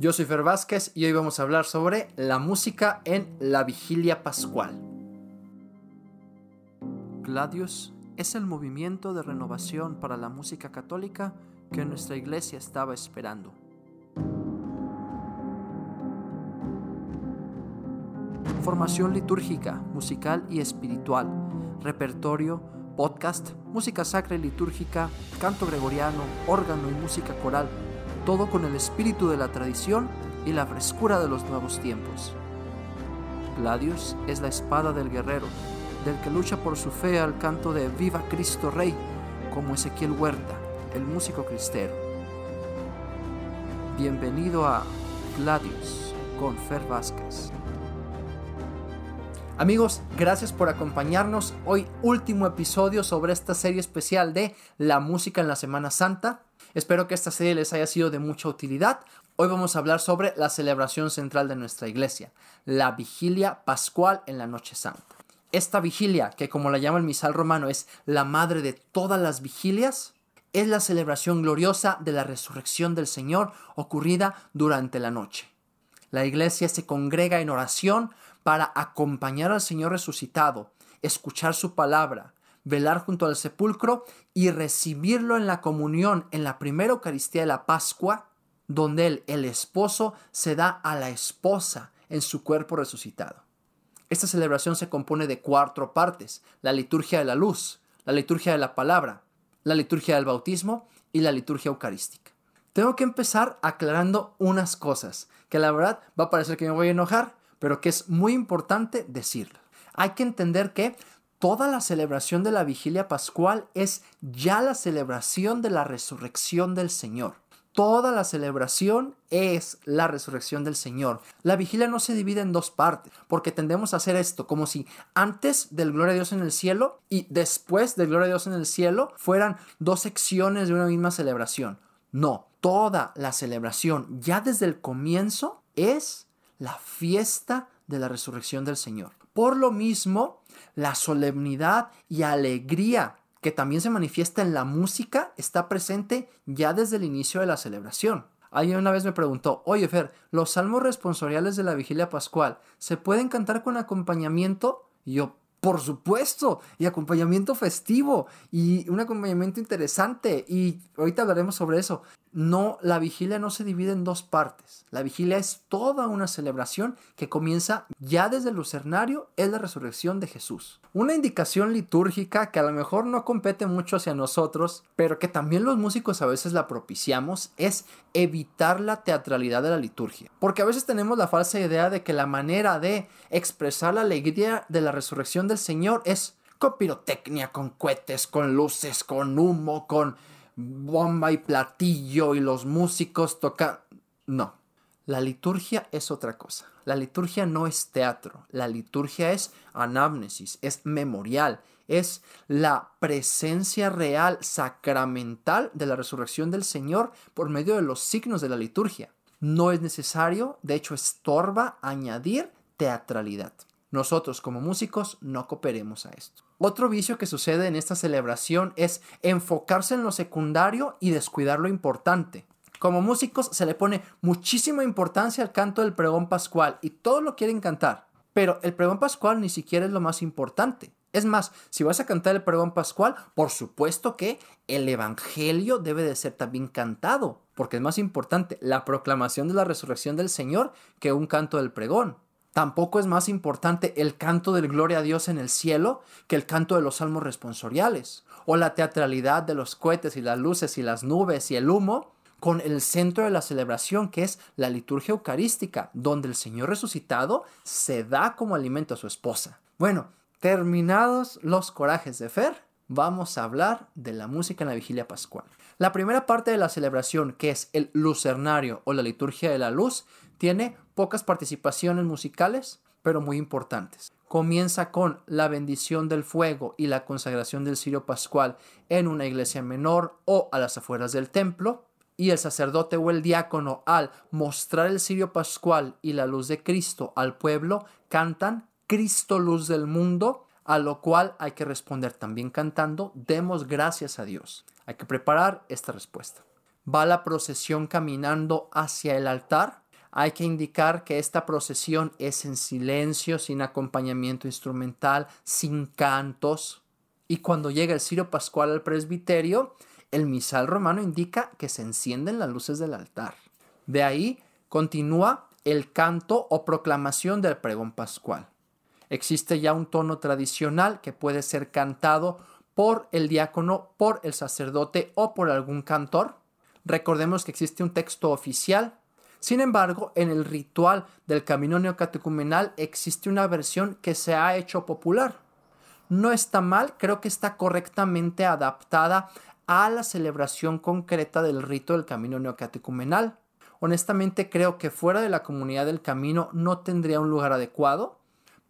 Yo soy Fer Vázquez y hoy vamos a hablar sobre la música en la vigilia pascual. Gladius es el movimiento de renovación para la música católica que nuestra iglesia estaba esperando. Formación litúrgica, musical y espiritual, repertorio, podcast, música sacra y litúrgica, canto gregoriano, órgano y música coral, todo con el espíritu de la tradición y la frescura de los nuevos tiempos. Gladius es la espada del guerrero, del que lucha por su fe al canto de Viva Cristo Rey, como Ezequiel Huerta, el músico cristero. Bienvenido a Gladius con Fer Vázquez. Amigos, gracias por acompañarnos. Hoy último episodio sobre esta serie especial de la música en la Semana Santa. Espero que esta serie les haya sido de mucha utilidad. Hoy vamos a hablar sobre la celebración central de nuestra iglesia, la vigilia pascual en la Noche Santa. Esta vigilia, que como la llama el misal romano es la madre de todas las vigilias, es la celebración gloriosa de la resurrección del Señor ocurrida durante la noche. La iglesia se congrega en oración para acompañar al Señor resucitado, escuchar su palabra, velar junto al sepulcro y recibirlo en la comunión en la primera Eucaristía de la Pascua, donde él, el esposo, se da a la esposa en su cuerpo resucitado. Esta celebración se compone de cuatro partes, la liturgia de la luz, la liturgia de la palabra, la liturgia del bautismo y la liturgia eucarística. Tengo que empezar aclarando unas cosas, que la verdad va a parecer que me voy a enojar, pero que es muy importante decirlo. Hay que entender que toda la celebración de la vigilia pascual es ya la celebración de la resurrección del Señor. Toda la celebración es la resurrección del Señor. La vigilia no se divide en dos partes, porque tendemos a hacer esto como si antes del Gloria a Dios en el cielo y después del Gloria a Dios en el cielo fueran dos secciones de una misma celebración. No, toda la celebración ya desde el comienzo es la fiesta de la resurrección del Señor. Por lo mismo, la solemnidad y alegría que también se manifiesta en la música está presente ya desde el inicio de la celebración. Alguien una vez me preguntó, oye Fer, ¿los salmos responsoriales de la vigilia pascual se pueden cantar con acompañamiento? Yo, por supuesto, y acompañamiento festivo, y un acompañamiento interesante, y ahorita hablaremos sobre eso. No, la vigilia no se divide en dos partes. La vigilia es toda una celebración que comienza ya desde el lucernario, es la resurrección de Jesús. Una indicación litúrgica que a lo mejor no compete mucho hacia nosotros, pero que también los músicos a veces la propiciamos, es evitar la teatralidad de la liturgia. Porque a veces tenemos la falsa idea de que la manera de expresar la alegría de la resurrección del Señor es con pirotecnia, con cohetes, con luces, con humo, con bomba y platillo y los músicos tocan. No, la liturgia es otra cosa. La liturgia no es teatro, la liturgia es anamnesis, es memorial, es la presencia real, sacramental de la resurrección del Señor por medio de los signos de la liturgia. No es necesario, de hecho estorba añadir teatralidad. Nosotros como músicos no cooperemos a esto. Otro vicio que sucede en esta celebración es enfocarse en lo secundario y descuidar lo importante. Como músicos se le pone muchísima importancia al canto del pregón pascual y todo lo quieren cantar. Pero el pregón pascual ni siquiera es lo más importante. Es más, si vas a cantar el pregón pascual, por supuesto que el Evangelio debe de ser también cantado, porque es más importante la proclamación de la resurrección del Señor que un canto del pregón. Tampoco es más importante el canto del gloria a Dios en el cielo que el canto de los salmos responsoriales, o la teatralidad de los cohetes y las luces y las nubes y el humo, con el centro de la celebración que es la liturgia eucarística, donde el Señor resucitado se da como alimento a su esposa. Bueno, terminados los corajes de Fer, vamos a hablar de la música en la vigilia pascual. La primera parte de la celebración, que es el lucernario o la liturgia de la luz, tiene pocas participaciones musicales, pero muy importantes. Comienza con la bendición del fuego y la consagración del cirio pascual en una iglesia menor o a las afueras del templo, y el sacerdote o el diácono al mostrar el cirio pascual y la luz de Cristo al pueblo cantan Cristo luz del mundo, a lo cual hay que responder también cantando demos gracias a Dios. Hay que preparar esta respuesta. Va la procesión caminando hacia el altar hay que indicar que esta procesión es en silencio, sin acompañamiento instrumental, sin cantos. Y cuando llega el Ciro Pascual al presbiterio, el misal romano indica que se encienden las luces del altar. De ahí continúa el canto o proclamación del pregón pascual. Existe ya un tono tradicional que puede ser cantado por el diácono, por el sacerdote o por algún cantor. Recordemos que existe un texto oficial. Sin embargo, en el ritual del camino neocatecumenal existe una versión que se ha hecho popular. No está mal, creo que está correctamente adaptada a la celebración concreta del rito del camino neocatecumenal. Honestamente creo que fuera de la comunidad del camino no tendría un lugar adecuado,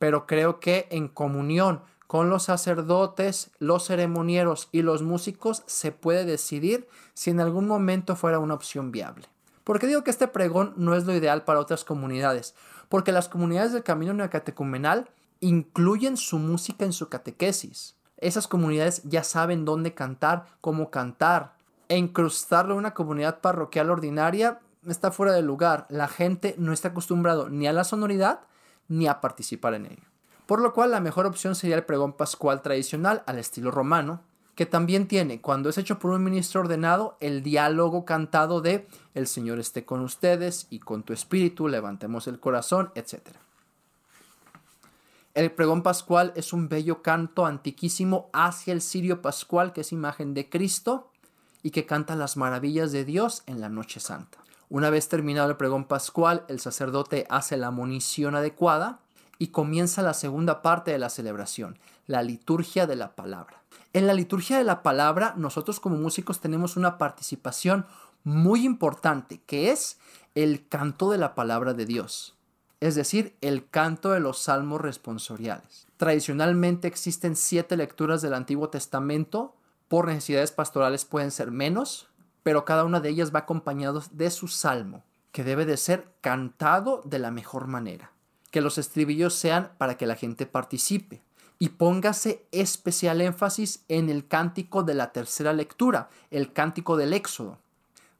pero creo que en comunión con los sacerdotes, los ceremonieros y los músicos se puede decidir si en algún momento fuera una opción viable. ¿Por qué digo que este pregón no es lo ideal para otras comunidades? Porque las comunidades del camino neocatecumenal incluyen su música en su catequesis. Esas comunidades ya saben dónde cantar, cómo cantar. E incrustarlo en una comunidad parroquial ordinaria está fuera de lugar. La gente no está acostumbrado ni a la sonoridad ni a participar en ello. Por lo cual la mejor opción sería el pregón pascual tradicional al estilo romano, que también tiene, cuando es hecho por un ministro ordenado, el diálogo cantado de El Señor esté con ustedes y con tu espíritu, levantemos el corazón, etc. El pregón pascual es un bello canto antiquísimo hacia el cirio pascual, que es imagen de Cristo, y que canta las maravillas de Dios en la noche santa. Una vez terminado el pregón pascual, el sacerdote hace la munición adecuada y comienza la segunda parte de la celebración, la liturgia de la palabra. En la liturgia de la palabra, nosotros como músicos tenemos una participación muy importante, que es el canto de la palabra de Dios, es decir, el canto de los salmos responsoriales. Tradicionalmente existen siete lecturas del Antiguo Testamento, por necesidades pastorales pueden ser menos, pero cada una de ellas va acompañado de su salmo, que debe de ser cantado de la mejor manera. Que los estribillos sean para que la gente participe. Y póngase especial énfasis en el cántico de la tercera lectura, el cántico del Éxodo.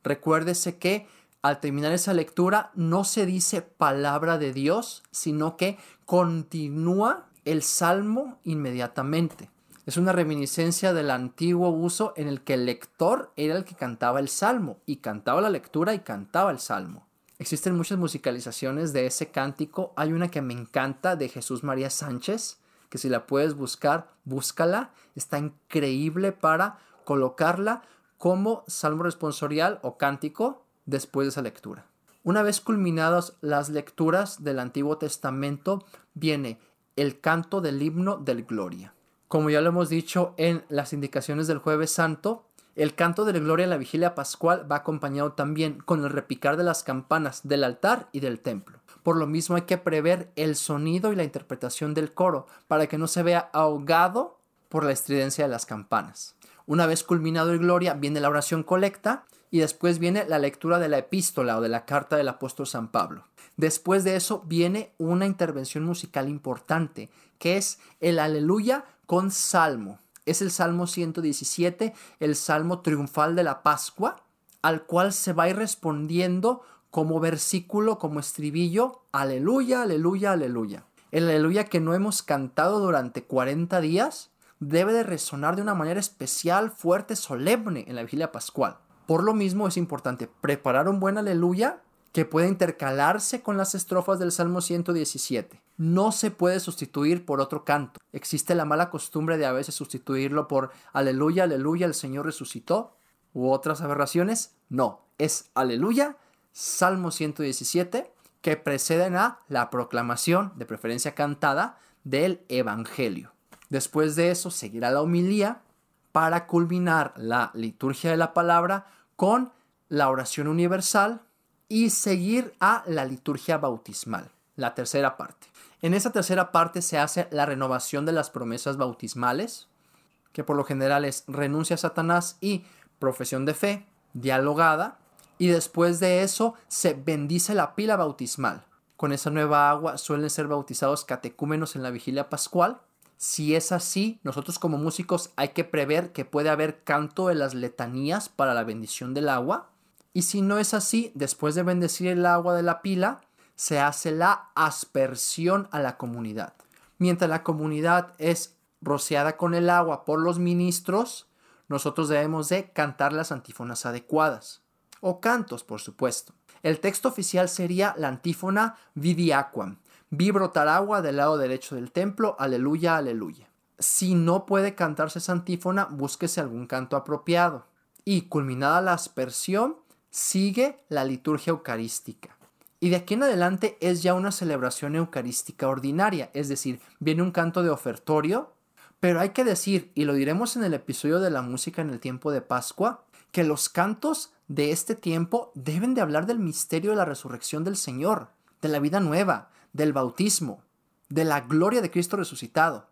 Recuérdese que al terminar esa lectura no se dice palabra de Dios, sino que continúa el salmo inmediatamente. Es una reminiscencia del antiguo uso en el que el lector era el que cantaba el salmo y cantaba la lectura y cantaba el salmo. Existen muchas musicalizaciones de ese cántico. Hay una que me encanta de Jesús María Sánchez, que si la puedes buscar, búscala. Está increíble para colocarla como salmo responsorial o cántico después de esa lectura. Una vez culminadas las lecturas del Antiguo Testamento, viene el canto del himno del Gloria. Como ya lo hemos dicho en las indicaciones del jueves santo, el canto de la gloria en la vigilia pascual va acompañado también con el repicar de las campanas del altar y del templo. Por lo mismo hay que prever el sonido y la interpretación del coro para que no se vea ahogado por la estridencia de las campanas. Una vez culminado el gloria viene la oración colecta y después viene la lectura de la epístola o de la carta del apóstol San Pablo. Después de eso viene una intervención musical importante, que es el aleluya con salmo. Es el Salmo 117, el Salmo triunfal de la Pascua, al cual se va a ir respondiendo como versículo, como estribillo, aleluya, aleluya, aleluya. El aleluya que no hemos cantado durante 40 días debe de resonar de una manera especial, fuerte, solemne en la vigilia pascual. Por lo mismo es importante preparar un buen aleluya que puede intercalarse con las estrofas del Salmo 117. No se puede sustituir por otro canto. Existe la mala costumbre de a veces sustituirlo por aleluya, aleluya, el Señor resucitó u otras aberraciones. No, es aleluya, Salmo 117, que preceden a la proclamación, de preferencia cantada, del Evangelio. Después de eso seguirá la homilía para culminar la liturgia de la palabra con la oración universal, y seguir a la liturgia bautismal, la tercera parte. En esa tercera parte se hace la renovación de las promesas bautismales, que por lo general es renuncia a Satanás y profesión de fe, dialogada, y después de eso se bendice la pila bautismal. Con esa nueva agua suelen ser bautizados catecúmenos en la vigilia pascual. Si es así, nosotros como músicos hay que prever que puede haber canto de las letanías para la bendición del agua Y si no es así, después de bendecir el agua de la pila, se hace la aspersión a la comunidad. Mientras la comunidad es rociada con el agua por los ministros, nosotros debemos de cantar las antífonas adecuadas. O cantos, por supuesto. El texto oficial sería la antífona Vidi Aquam. Vi brotar agua del lado derecho del templo, aleluya, aleluya. Si no puede cantarse esa antífona, búsquese algún canto apropiado. Y culminada la aspersión, sigue la liturgia eucarística. Y de aquí en adelante es ya una celebración eucarística ordinaria, es decir, viene un canto de ofertorio, pero hay que decir, y lo diremos en el episodio de la música en el tiempo de Pascua, que los cantos de este tiempo deben de hablar del misterio de la resurrección del Señor, de la vida nueva, del bautismo, de la gloria de Cristo resucitado.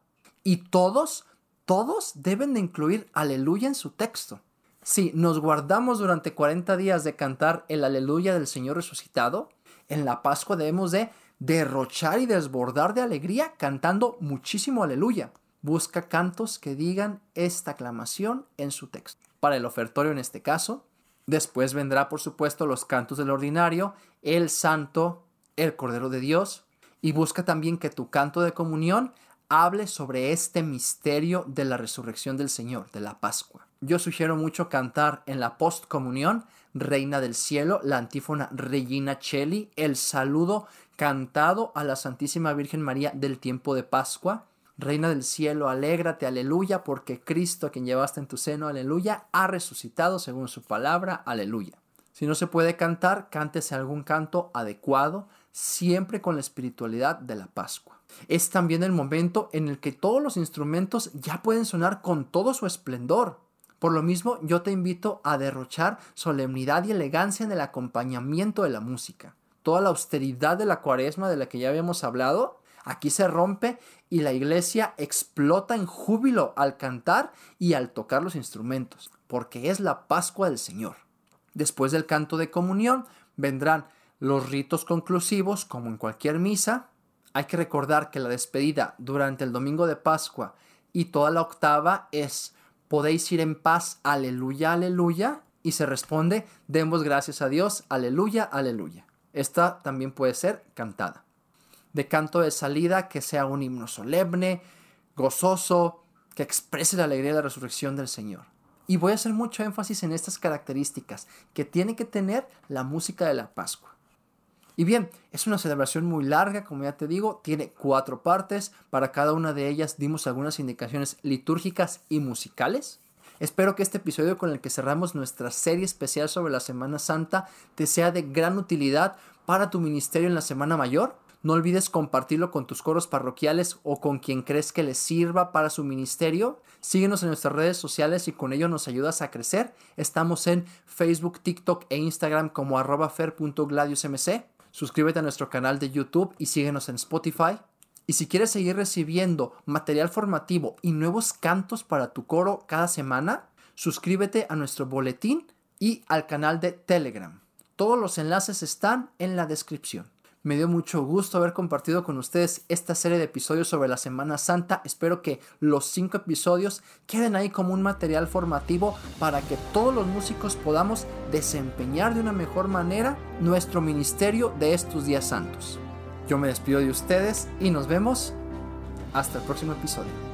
Y todos, todos deben de incluir aleluya en su texto. Si nos guardamos durante 40 días de cantar el aleluya del Señor resucitado, en la Pascua debemos de derrochar y desbordar de alegría cantando muchísimo aleluya. Busca cantos que digan esta aclamación en su texto. Para el ofertorio en este caso, después vendrá por supuesto los cantos del ordinario, el santo, el Cordero de Dios, y busca también que tu canto de comunión hable sobre este misterio de la resurrección del Señor, de la Pascua. Yo sugiero mucho cantar en la postcomunión Reina del Cielo, la antífona Regina Cheli, el saludo cantado a la Santísima Virgen María del tiempo de Pascua. Reina del cielo, alégrate, aleluya, porque Cristo, a quien llevaste en tu seno, aleluya, ha resucitado según su palabra, aleluya. Si no se puede cantar, cántese algún canto adecuado, siempre con la espiritualidad de la Pascua. Es también el momento en el que todos los instrumentos ya pueden sonar con todo su esplendor. Por lo mismo, yo te invito a derrochar solemnidad y elegancia en el acompañamiento de la música. Toda la austeridad de la cuaresma de la que ya habíamos hablado, aquí se rompe y la iglesia explota en júbilo al cantar y al tocar los instrumentos, porque es la Pascua del Señor. Después del canto de comunión vendrán los ritos conclusivos, como en cualquier misa. Hay que recordar que la despedida durante el domingo de Pascua y toda la octava es podéis ir en paz, aleluya, aleluya, y se responde, demos gracias a Dios, aleluya, aleluya. Esta también puede ser cantada. De canto de salida, que sea un himno solemne, gozoso, que exprese la alegría de la resurrección del Señor. Y voy a hacer mucho énfasis en estas características que tiene que tener la música de la Pascua. Y bien, es una celebración muy larga, como ya te digo, tiene cuatro partes. Para cada una de ellas dimos algunas indicaciones litúrgicas y musicales. Espero que este episodio con el que cerramos nuestra serie especial sobre la Semana Santa te sea de gran utilidad para tu ministerio en la Semana Mayor. No olvides compartirlo con tus coros parroquiales o con quien crees que les sirva para su ministerio. Síguenos en nuestras redes sociales y con ello nos ayudas a crecer. Estamos en Facebook, TikTok e Instagram como arroba fer.gladiusmc. Suscríbete a nuestro canal de YouTube y síguenos en Spotify. Y si quieres seguir recibiendo material formativo y nuevos cantos para tu coro cada semana, suscríbete a nuestro boletín y al canal de Telegram. Todos los enlaces están en la descripción. Me dio mucho gusto haber compartido con ustedes esta serie de episodios sobre la Semana Santa. Espero que los cinco episodios queden ahí como un material formativo para que todos los músicos podamos desempeñar de una mejor manera nuestro ministerio de estos días santos. Yo me despido de ustedes y nos vemos hasta el próximo episodio.